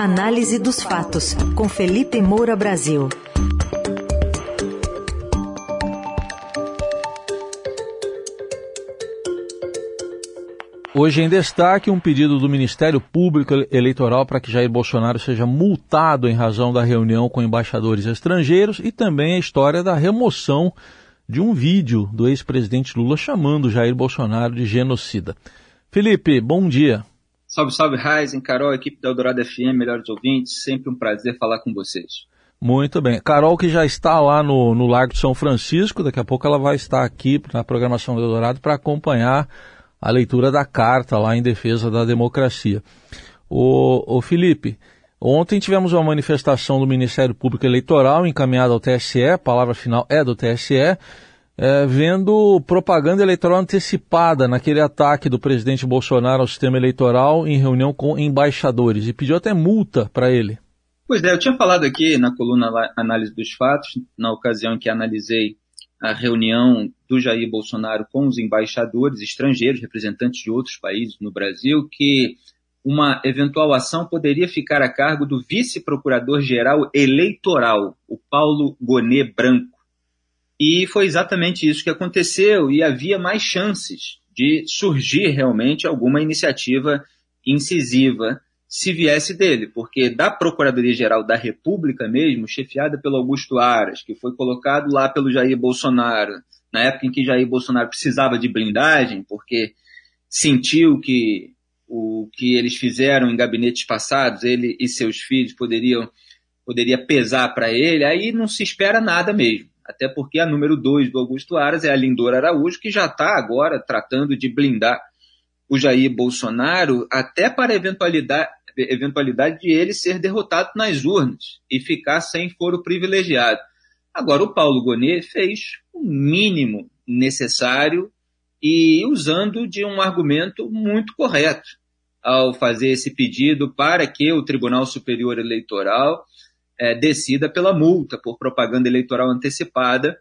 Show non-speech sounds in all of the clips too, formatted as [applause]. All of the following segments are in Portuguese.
Análise dos fatos, com Felipe Moura Brasil. Hoje em destaque, um pedido do Ministério Público Eleitoral para que Jair Bolsonaro seja multado em razão da reunião com embaixadores estrangeiros e também a história da remoção de um vídeo do ex-presidente Lula chamando Jair Bolsonaro de genocida. Felipe, bom dia. Salve, salve, Ryzen, Carol, equipe da Eldorado FM, melhores ouvintes, sempre um prazer falar com vocês. Muito bem. Carol, que já está lá no, no Largo de São Francisco, daqui a pouco ela vai estar aqui na programação do Eldorado para acompanhar a leitura da carta lá em defesa da democracia. O, o Felipe, ontem tivemos uma manifestação do Ministério Público Eleitoral encaminhada ao TSE, a palavra final é do TSE, é, vendo propaganda eleitoral antecipada naquele ataque do presidente Bolsonaro ao sistema eleitoral em reunião com embaixadores e pediu até multa para ele. Pois é, eu tinha falado aqui na coluna Análise dos Fatos, na ocasião em que analisei a reunião do Jair Bolsonaro com os embaixadores estrangeiros, representantes de outros países no Brasil, que uma eventual ação poderia ficar a cargo do vice-procurador-geral eleitoral, o Paulo Gonet Branco. E foi exatamente isso que aconteceu, e havia mais chances de surgir realmente alguma iniciativa incisiva se viesse dele, porque da Procuradoria-Geral da República mesmo, chefiada pelo Augusto Aras, que foi colocado lá pelo Jair Bolsonaro, na época em que Jair Bolsonaro precisava de blindagem, porque sentiu que o que eles fizeram em gabinetes passados, ele e seus filhos poderiam poderia pesar para ele, aí não se espera nada mesmo. Até porque a número 2 do Augusto Aras é a Lindora Araújo, que já está agora tratando de blindar o Jair Bolsonaro até para a eventualidade, eventualidade de ele ser derrotado nas urnas e ficar sem foro privilegiado. Agora, o Paulo Gonet fez o mínimo necessário e usando de um argumento muito correto ao fazer esse pedido para que o Tribunal Superior Eleitoral é, decida pela multa por propaganda eleitoral antecipada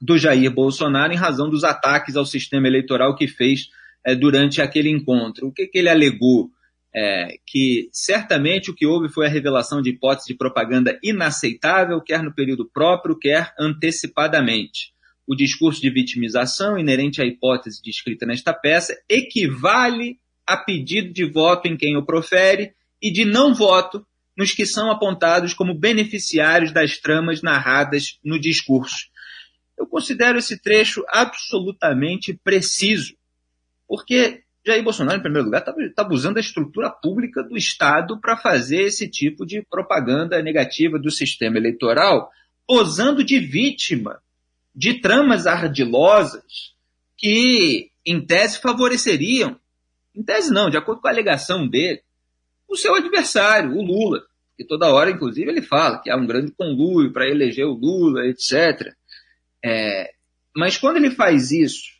do Jair Bolsonaro em razão dos ataques ao sistema eleitoral que fez é, durante aquele encontro. O que, que ele alegou? é, que certamente o que houve foi a revelação de hipótese de propaganda inaceitável, quer no período próprio, quer antecipadamente. O discurso de vitimização inerente à hipótese descrita nesta peça equivale a pedido de voto em quem o profere e de não voto nos que são apontados como beneficiários das tramas narradas no discurso. Eu considero esse trecho absolutamente preciso, porque Jair Bolsonaro, em primeiro lugar, estava tá, tá usando a estrutura pública do Estado para fazer esse tipo de propaganda negativa do sistema eleitoral, posando de vítima de tramas ardilosas que, em tese, favoreceriam, em tese não, de acordo com a alegação dele, o seu adversário, o Lula, que toda hora, inclusive, ele fala que há um grande conluio para eleger o Lula, etc. É, mas quando ele faz isso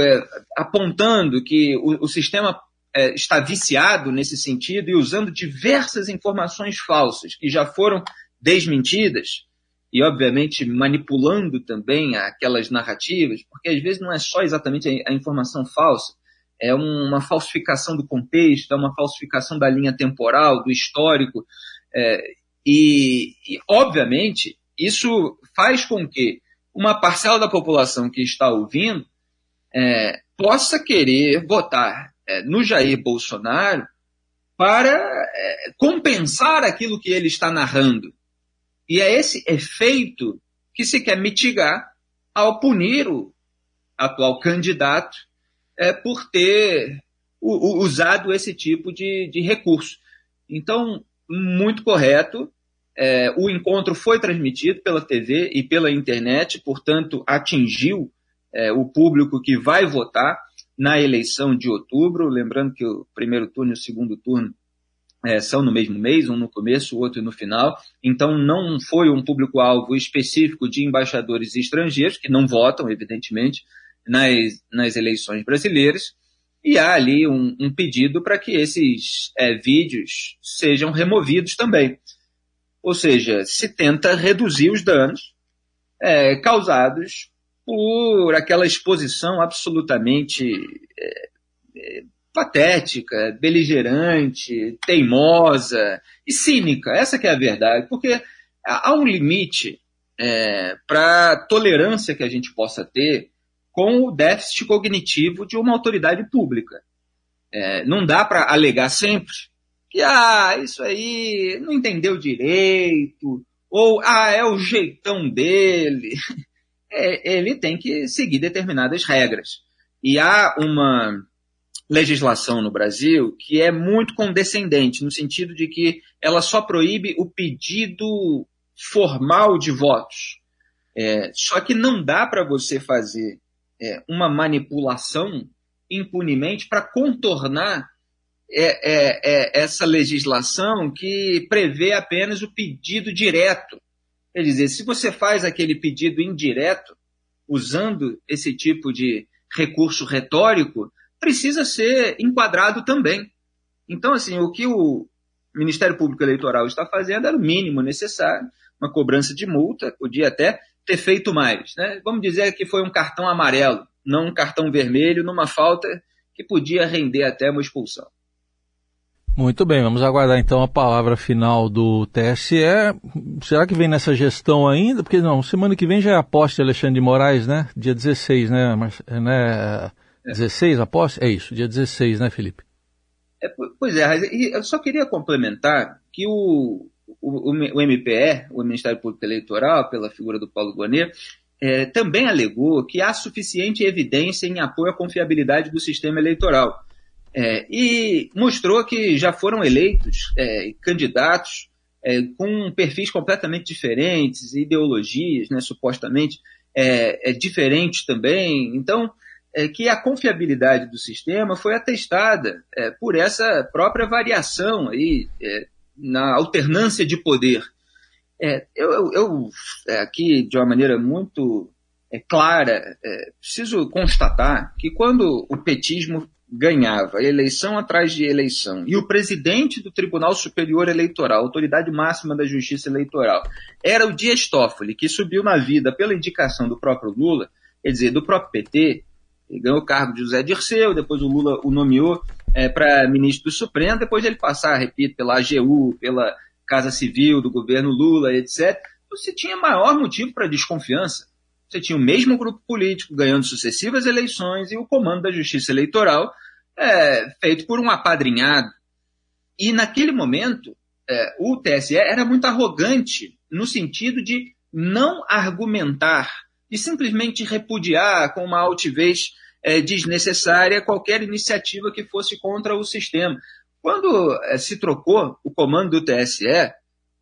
é, apontando que o, o sistema é, está viciado nesse sentido e usando diversas informações falsas que já foram desmentidas e, obviamente, manipulando também aquelas narrativas, porque às vezes não é só exatamente a, a informação falsa, é uma falsificação do contexto, é uma falsificação da linha temporal, do histórico, é, e, e, obviamente, isso faz com que uma parcela da população que está ouvindo é, possa querer votar é, no Jair Bolsonaro para é, compensar aquilo que ele está narrando. E é esse efeito que se quer mitigar ao punir o atual candidato é, por ter o, usado esse tipo de, de recurso. Então, muito correto. É, o encontro foi transmitido pela TV e pela internet, portanto, atingiu é, o público que vai votar na eleição de outubro. Lembrando que o primeiro turno e o segundo turno é, são no mesmo mês, um no começo, o outro no final. Então, não foi um público-alvo específico de embaixadores estrangeiros, que não votam, evidentemente, nas, nas eleições brasileiras. E há ali um, um pedido para que esses é, vídeos sejam removidos também. Ou seja, se tenta reduzir os danos é, causados por aquela exposição absolutamente é, é, patética, beligerante, teimosa e cínica. Essa que é a verdade, porque há um limite é, para a tolerância que a gente possa ter com o déficit cognitivo de uma autoridade pública. É, não dá para alegar sempre que ah, isso aí não entendeu direito, ou ah, é o jeitão dele. [laughs] É, ele tem que seguir determinadas regras. E há uma legislação no Brasil que é muito condescendente, no sentido de que ela só proíbe o pedido formal de votos. É, só que não dá para você fazer é, uma manipulação impunemente para contornar é, é, é, essa legislação que prevê apenas o pedido direto. Quer dizer, se você faz aquele pedido indireto, usando esse tipo de recurso retórico, precisa ser enquadrado também. Então, assim, o que o Ministério Público Eleitoral está fazendo era o mínimo necessário, uma cobrança de multa, podia até ter feito mais. Né? Vamos dizer que foi um cartão amarelo, não um cartão vermelho, numa falta que podia render até uma expulsão. Muito bem, vamos aguardar então a palavra final do TSE. Será que vem nessa gestão ainda? Porque não, semana que vem já é a posse de Alexandre de Moraes, né? Dia 16, né? Mas, né? 16 a posse? É isso, dia 16, né, Felipe? É, pois é, eu só queria complementar que o, o, o MPE, o Ministério Público Eleitoral, pela figura do Paulo Guanet, é, também alegou que há suficiente evidência em apoio à confiabilidade do sistema eleitoral. É, e mostrou que já foram eleitos é, candidatos é, com perfis completamente diferentes, ideologias, né, supostamente é, é, diferentes também. Então, que a confiabilidade do sistema foi atestada por essa própria variação aí, na alternância de poder. eu, eu aqui, de uma maneira muito clara, preciso constatar que quando o petismo ganhava eleição atrás de eleição e o presidente do Tribunal Superior Eleitoral, autoridade máxima da Justiça Eleitoral, era o Dias Toffoli, que subiu na vida pela indicação do próprio Lula, quer dizer, do próprio PT, ele ganhou o cargo de José Dirceu, depois o Lula o nomeou é, para ministro do Supremo, depois ele passar, repito, pela AGU, pela Casa Civil do governo Lula, etc., você tinha maior motivo para desconfiança. Você tinha o mesmo grupo político ganhando sucessivas eleições e o comando da justiça eleitoral é, feito por um apadrinhado. E naquele momento, é, o TSE era muito arrogante no sentido de não argumentar e simplesmente repudiar com uma altivez é, desnecessária qualquer iniciativa que fosse contra o sistema. Quando é, se trocou o comando do TSE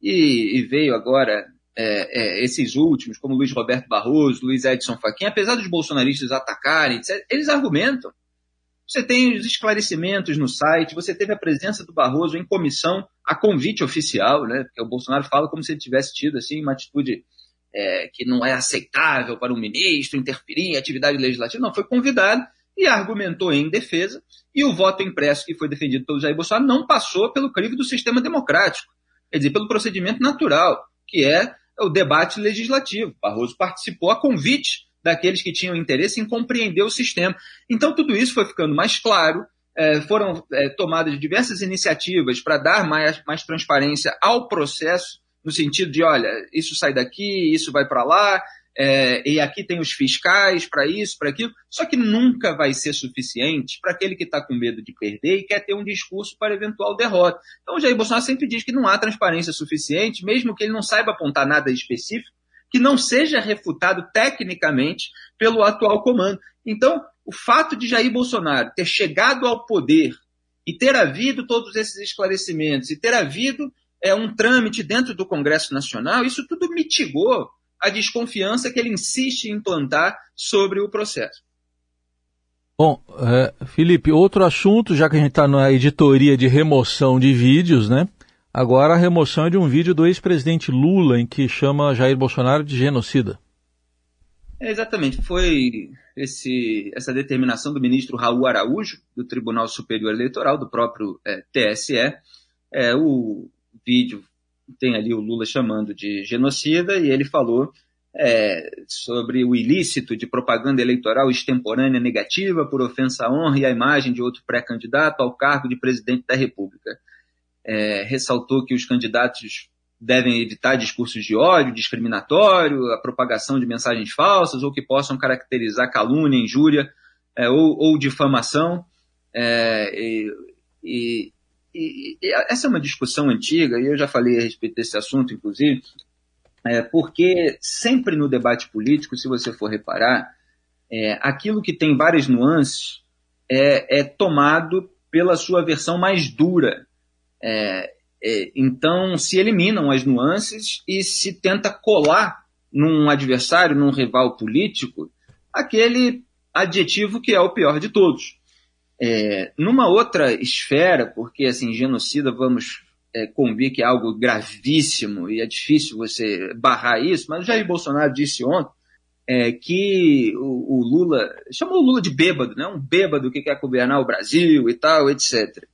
e, e veio agora é, é, esses últimos, como Luiz Roberto Barroso, Luiz Edson Fachin, apesar dos bolsonaristas atacarem, eles argumentam. Você tem os esclarecimentos no site, você teve a presença do Barroso em comissão, a convite oficial, né? Porque o Bolsonaro fala como se ele tivesse tido assim uma atitude é, que não é aceitável para um ministro interferir em atividade legislativa. Não, foi convidado e argumentou em defesa, e o voto impresso que foi defendido pelo Jair Bolsonaro não passou pelo crivo do sistema democrático, quer dizer, pelo procedimento natural, que é o debate legislativo. Barroso participou a convite daqueles que tinham interesse em compreender o sistema. Então, tudo isso foi ficando mais claro, é, foram é, tomadas diversas iniciativas para dar mais, mais transparência ao processo, no sentido de, olha, isso sai daqui, isso vai para lá, é, e aqui tem os fiscais para isso, para aquilo, só que nunca vai ser suficiente para aquele que está com medo de perder e quer ter um discurso para eventual derrota. Então o Jair Bolsonaro sempre diz que não há transparência suficiente, mesmo que ele não saiba apontar nada específico, que não seja refutado tecnicamente pelo atual comando. Então, o fato de Jair Bolsonaro ter chegado ao poder e ter havido todos esses esclarecimentos e ter havido é, um trâmite dentro do Congresso Nacional, isso tudo mitigou a desconfiança que ele insiste em implantar sobre o processo. Bom, é, Felipe, outro assunto, já que a gente está na editoria de remoção de vídeos, né? Agora a remoção é de um vídeo do ex-presidente Lula em que chama Jair Bolsonaro de genocida. É, exatamente, foi esse, essa determinação do ministro Raul Araújo, do Tribunal Superior Eleitoral, do próprio é, TSE. É, o vídeo tem ali o Lula chamando de genocida e ele falou é, sobre o ilícito de propaganda eleitoral extemporânea negativa por ofensa à honra e à imagem de outro pré-candidato ao cargo de presidente da República. É, ressaltou que os candidatos devem evitar discursos de ódio, discriminatório, a propagação de mensagens falsas ou que possam caracterizar calúnia, injúria é, ou, ou, difamação. É, e, e, e, essa é uma discussão antiga, e eu já falei a respeito desse assunto, inclusive, é, porque sempre no debate político, se você for reparar, é, aquilo que tem várias nuances é, é tomado pela sua versão mais dura. É, é, então se eliminam as nuances e se tenta colar num adversário, num rival político, aquele adjetivo que é o pior de todos. É, numa outra esfera, porque assim, genocida, vamos é, convir que é algo gravíssimo e é difícil você barrar isso, mas o Jair Bolsonaro disse ontem é, que o, o, Lula, chamou o Lula de bêbado, né? um bêbado que quer governar o Brasil e tal, etc.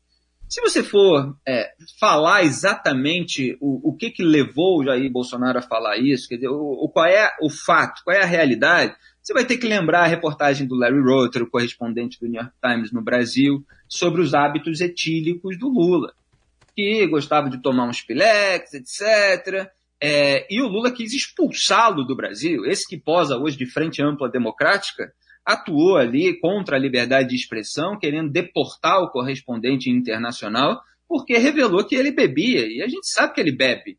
Se você for é, falar exatamente o, o que, que levou o Jair Bolsonaro a falar isso, quer dizer, o, o, qual é o fato, qual é a realidade, você vai ter que lembrar a reportagem do Larry Rotter, o correspondente do New York Times no Brasil, sobre os hábitos etílicos do Lula, que gostava de tomar uns pileques, etc. É, e o Lula quis expulsá-lo do Brasil, esse que posa hoje de frente ampla democrática, atuou ali contra a liberdade de expressão, querendo deportar o correspondente internacional, porque revelou que ele bebia, e a gente sabe que ele bebe.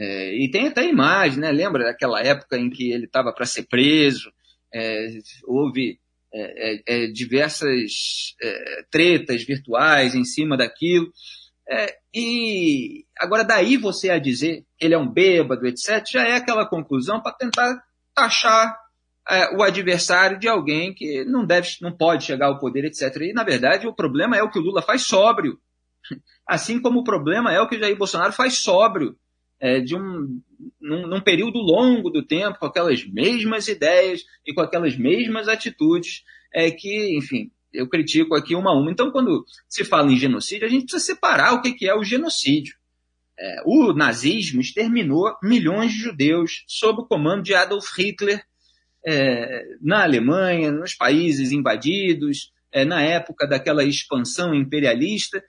É, e tem até imagem, né? Lembra daquela época em que ele estava para ser preso, é, houve é, é, é diversas é, tretas virtuais em cima daquilo. e agora daí você a dizer que ele é um bêbado, etc., já é aquela conclusão para tentar taxar o adversário de alguém que não deve, não pode chegar ao poder, etc. E, na verdade, o problema é o que o Lula faz sóbrio. [laughs] Assim como o problema é o que o Jair Bolsonaro faz sóbrio, é, de um, num, num, período longo do tempo, com aquelas mesmas ideias e com aquelas mesmas atitudes, é que, enfim, eu critico aqui uma a uma. Então, quando se fala em genocídio, a gente precisa separar o que, que é o genocídio. É, o nazismo exterminou milhões de judeus sob o comando de Adolf Hitler é, na Alemanha, nos países invadidos, é, na época daquela expansão imperialista,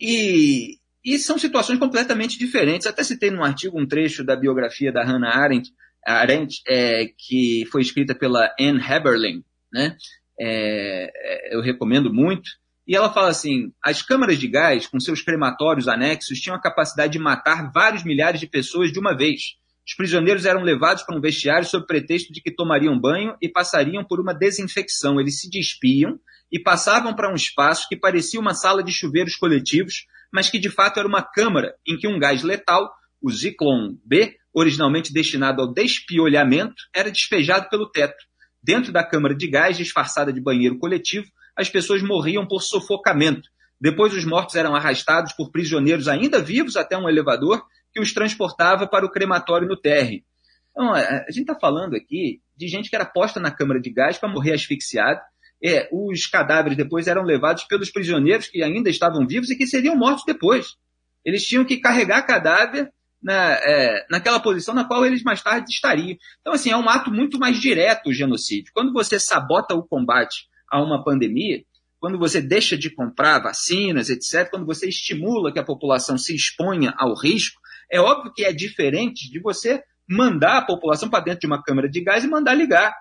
e, e, são situações completamente diferentes. Até citei num artigo um trecho da biografia da Hannah Arendt, Arendt é, que foi escrita pela Anne Heberlin, né? É, é, eu recomendo muito. E ela fala assim: as câmaras de gás, com seus crematórios anexos, tinham a capacidade de matar vários milhares de pessoas de uma vez. Os prisioneiros eram levados para um vestiário sob pretexto de que tomariam banho e passariam por uma desinfecção. Eles se despiam e passavam para um espaço que parecia uma sala de chuveiros coletivos, mas que de fato era uma câmara em que um gás letal, o Zyklon B, originalmente destinado ao despiolhamento, era despejado pelo teto. Dentro da câmara de gás, disfarçada de banheiro coletivo, as pessoas morriam por sufocamento. Depois, os mortos eram arrastados por prisioneiros ainda vivos até um elevador que os transportava para o crematório no térreo. Então, a gente está falando aqui de gente que era posta na câmara de gás para morrer asfixiado. É, os cadáveres depois eram levados pelos prisioneiros que ainda estavam vivos e que seriam mortos depois. Eles tinham que carregar cadáver na, é, naquela posição na qual eles mais tarde estariam. Então, assim, é um ato muito mais direto o genocídio. Quando você sabota o combate a uma pandemia, quando você deixa de comprar vacinas, etc., quando você estimula que a população se exponha ao risco, é óbvio que é diferente de você mandar a população para dentro de uma câmara de gás e mandar ligar.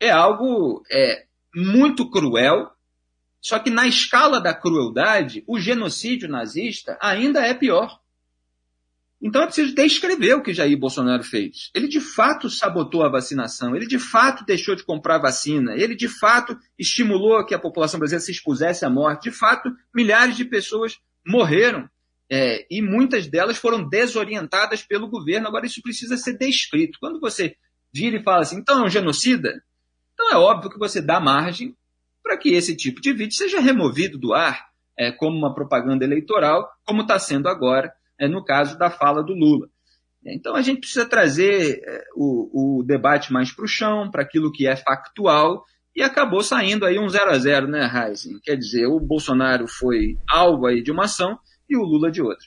É algo é, muito cruel, só que na escala da crueldade, o genocídio nazista ainda é pior. Então é preciso descrever o que Jair Bolsonaro fez. Ele de fato sabotou a vacinação, ele de fato deixou de comprar vacina, ele de fato estimulou que a população brasileira se expusesse à morte. De fato, milhares de pessoas morreram é, e muitas delas foram desorientadas pelo governo. Agora, isso precisa ser descrito. Quando você vira e fala assim, então é um genocida, então é óbvio que você dá margem para que esse tipo de vídeo seja removido do ar é, como uma propaganda eleitoral, como está sendo agora é, no caso da fala do Lula. Então a gente precisa trazer é, o, o debate mais para o chão, para aquilo que é factual, e acabou saindo aí um 0 a 0 né, Heisen? Quer dizer, o Bolsonaro foi alvo aí de uma ação e o Lula de outra.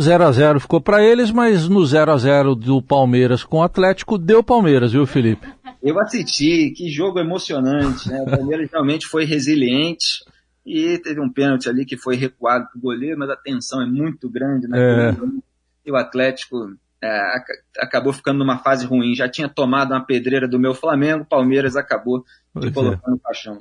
0 a 0 ficou para eles, mas no 0 a 0 do Palmeiras com o Atlético deu Palmeiras, viu, Felipe? Eu assisti, que jogo emocionante, né? O Palmeiras [laughs] realmente foi resiliente e teve um pênalti ali que foi recuado para o goleiro, mas a tensão é muito grande, né? É. E o Atlético é, acabou ficando numa fase ruim. Já tinha tomado uma pedreira do meu Flamengo, Palmeiras acabou de colocando o caixão.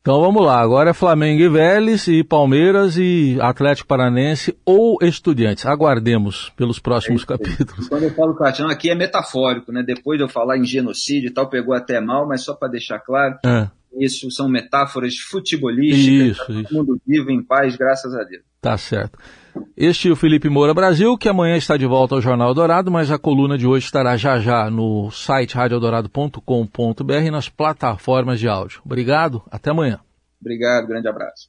Então vamos lá, agora é Flamengo e Vélez, e Palmeiras e Atlético Paranense ou Estudiantes. Aguardemos pelos próximos é capítulos. Quando eu falo caixão aqui é metafórico, né? Depois de eu falar em genocídio e tal, pegou até mal, mas só para deixar claro, é. isso são metáforas futebolísticas, isso, tá todo mundo vivo em paz, graças a Deus. Tá certo. Este é o Felipe Moura Brasil, que amanhã está de volta ao Jornal Dourado, mas a coluna de hoje estará já já no site radioeldorado.com.br e nas plataformas de áudio. Obrigado, até amanhã. Obrigado, grande abraço.